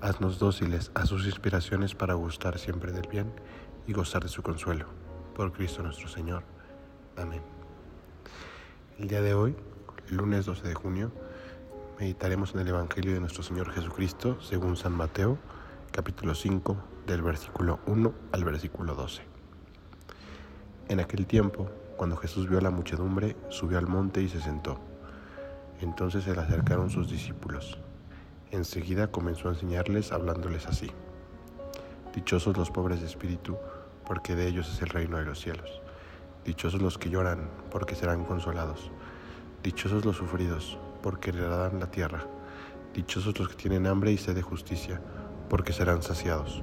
Haznos dóciles a sus inspiraciones para gustar siempre del bien y gozar de su consuelo. Por Cristo nuestro Señor. Amén. El día de hoy, lunes 12 de junio, meditaremos en el Evangelio de nuestro Señor Jesucristo según San Mateo, capítulo 5, del versículo 1 al versículo 12. En aquel tiempo, cuando Jesús vio a la muchedumbre, subió al monte y se sentó. Entonces se le acercaron sus discípulos Enseguida comenzó a enseñarles hablándoles así. Dichosos los pobres de espíritu, porque de ellos es el reino de los cielos. Dichosos los que lloran, porque serán consolados. Dichosos los sufridos, porque heredarán la tierra. Dichosos los que tienen hambre y sed de justicia, porque serán saciados.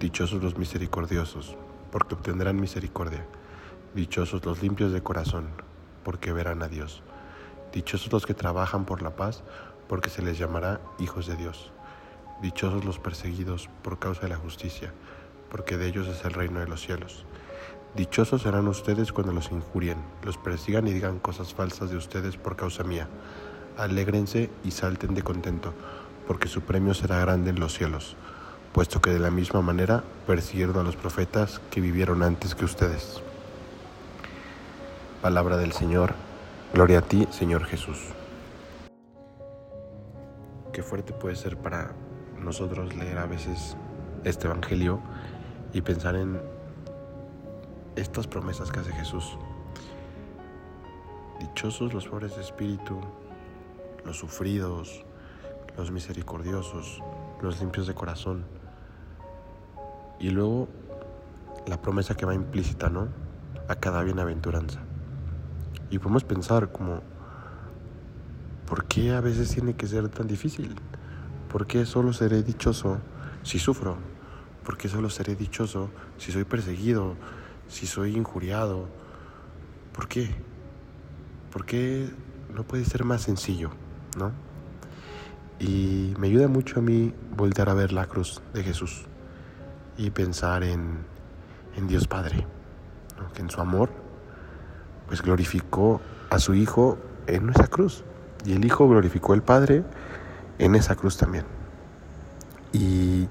Dichosos los misericordiosos, porque obtendrán misericordia. Dichosos los limpios de corazón, porque verán a Dios. Dichosos los que trabajan por la paz, porque se les llamará hijos de Dios. Dichosos los perseguidos por causa de la justicia, porque de ellos es el reino de los cielos. Dichosos serán ustedes cuando los injurien, los persigan y digan cosas falsas de ustedes por causa mía. Alégrense y salten de contento, porque su premio será grande en los cielos, puesto que de la misma manera persiguieron a los profetas que vivieron antes que ustedes. Palabra del Señor, gloria a ti, Señor Jesús qué fuerte puede ser para nosotros leer a veces este Evangelio y pensar en estas promesas que hace Jesús. Dichosos los pobres de espíritu, los sufridos, los misericordiosos, los limpios de corazón. Y luego la promesa que va implícita, ¿no? A cada bienaventuranza. Y podemos pensar como ¿Por qué a veces tiene que ser tan difícil? ¿Por qué solo seré dichoso si sufro? ¿Por qué solo seré dichoso si soy perseguido, si soy injuriado? ¿Por qué? ¿Por qué no puede ser más sencillo, no? Y me ayuda mucho a mí volver a ver la cruz de Jesús y pensar en, en Dios Padre, que en su amor pues glorificó a su Hijo en nuestra cruz. Y el Hijo glorificó al Padre en esa cruz también. Y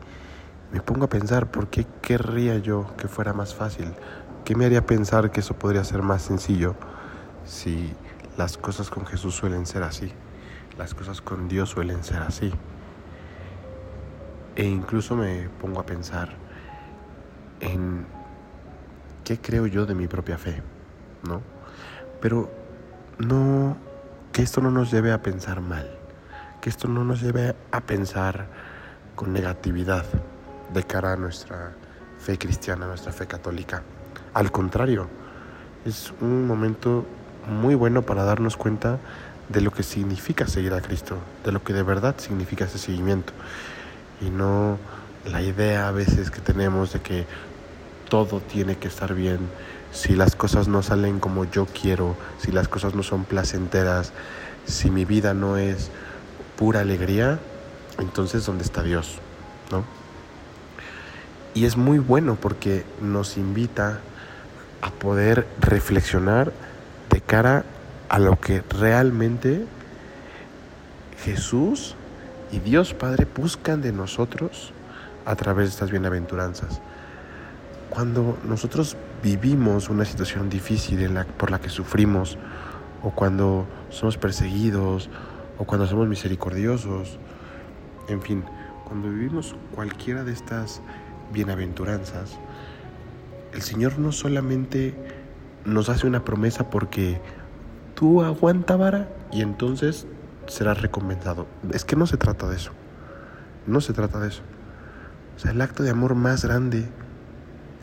me pongo a pensar, ¿por qué querría yo que fuera más fácil? ¿Qué me haría pensar que eso podría ser más sencillo si las cosas con Jesús suelen ser así? Las cosas con Dios suelen ser así. E incluso me pongo a pensar en qué creo yo de mi propia fe, ¿no? Pero no que esto no nos lleve a pensar mal, que esto no nos lleve a pensar con negatividad de cara a nuestra fe cristiana, nuestra fe católica. Al contrario, es un momento muy bueno para darnos cuenta de lo que significa seguir a Cristo, de lo que de verdad significa ese seguimiento. Y no la idea a veces que tenemos de que todo tiene que estar bien, si las cosas no salen como yo quiero, si las cosas no son placenteras, si mi vida no es pura alegría, entonces ¿dónde está Dios? ¿No? Y es muy bueno porque nos invita a poder reflexionar de cara a lo que realmente Jesús y Dios Padre buscan de nosotros a través de estas bienaventuranzas. Cuando nosotros vivimos una situación difícil en la, por la que sufrimos, o cuando somos perseguidos, o cuando somos misericordiosos, en fin, cuando vivimos cualquiera de estas bienaventuranzas, el Señor no solamente nos hace una promesa porque tú aguanta vara y entonces serás recompensado. Es que no se trata de eso. No se trata de eso. O sea, el acto de amor más grande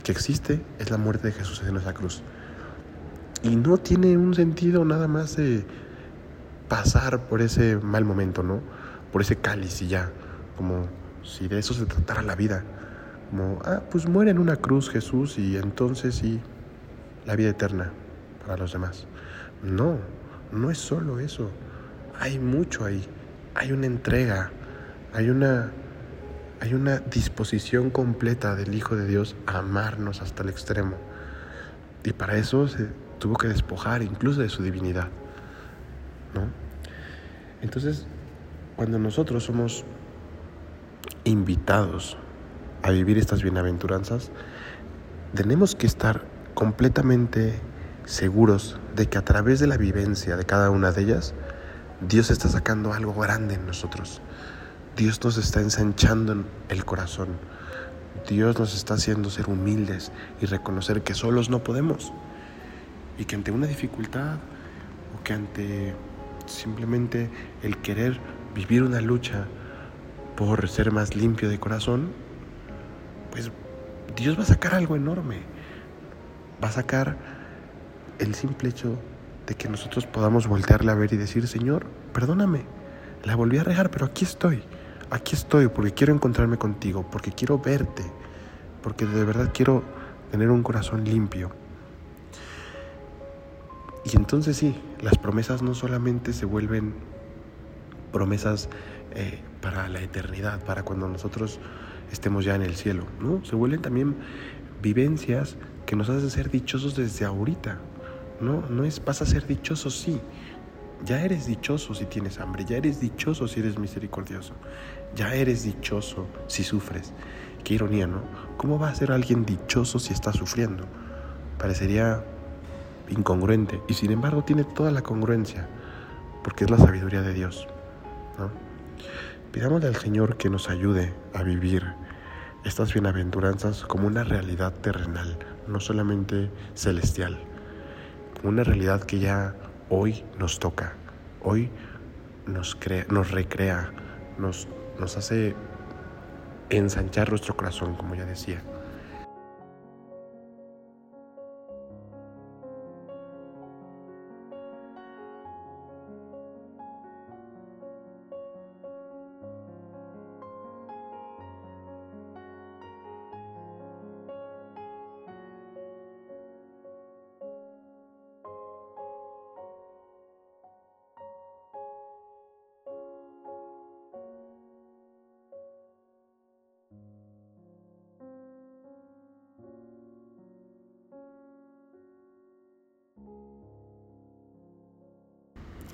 que existe es la muerte de Jesús en esa cruz. Y no tiene un sentido nada más de pasar por ese mal momento, ¿no? Por ese cáliz y ya, como si de eso se tratara la vida. Como, ah, pues muere en una cruz Jesús y entonces sí, la vida eterna para los demás. No, no es solo eso. Hay mucho ahí. Hay una entrega, hay una, hay una disposición completa del Hijo de Dios a amarnos hasta el extremo. Y para eso se tuvo que despojar incluso de su divinidad. ¿no? Entonces, cuando nosotros somos invitados a vivir estas bienaventuranzas, tenemos que estar completamente seguros de que a través de la vivencia de cada una de ellas, Dios está sacando algo grande en nosotros. Dios nos está ensanchando en el corazón. Dios nos está haciendo ser humildes y reconocer que solos no podemos. Y que ante una dificultad o que ante simplemente el querer vivir una lucha por ser más limpio de corazón, pues Dios va a sacar algo enorme. Va a sacar el simple hecho de que nosotros podamos voltearle a ver y decir, Señor, perdóname, la volví a regar, pero aquí estoy, aquí estoy porque quiero encontrarme contigo, porque quiero verte, porque de verdad quiero tener un corazón limpio. Y entonces sí, las promesas no solamente se vuelven promesas eh, para la eternidad, para cuando nosotros estemos ya en el cielo, ¿no? Se vuelven también vivencias que nos hacen ser dichosos desde ahorita, ¿no? No es vas a ser dichoso, sí. Ya eres dichoso si tienes hambre, ya eres dichoso si eres misericordioso, ya eres dichoso si sufres. Qué ironía, ¿no? ¿Cómo va a ser alguien dichoso si está sufriendo? Parecería incongruente y sin embargo tiene toda la congruencia porque es la sabiduría de Dios. ¿no? Pidámosle al Señor que nos ayude a vivir estas bienaventuranzas como una realidad terrenal, no solamente celestial, como una realidad que ya hoy nos toca, hoy nos, crea, nos recrea, nos, nos hace ensanchar nuestro corazón, como ya decía.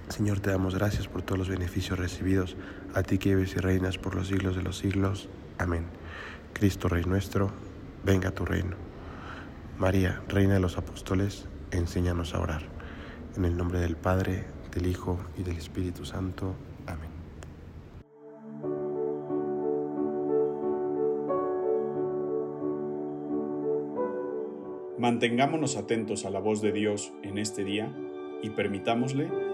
Señor, te damos gracias por todos los beneficios recibidos, a ti que vives y reinas por los siglos de los siglos. Amén. Cristo, Rey nuestro, venga a tu reino. María, Reina de los Apóstoles, enséñanos a orar. En el nombre del Padre, del Hijo y del Espíritu Santo. Amén. Mantengámonos atentos a la voz de Dios en este día y permitámosle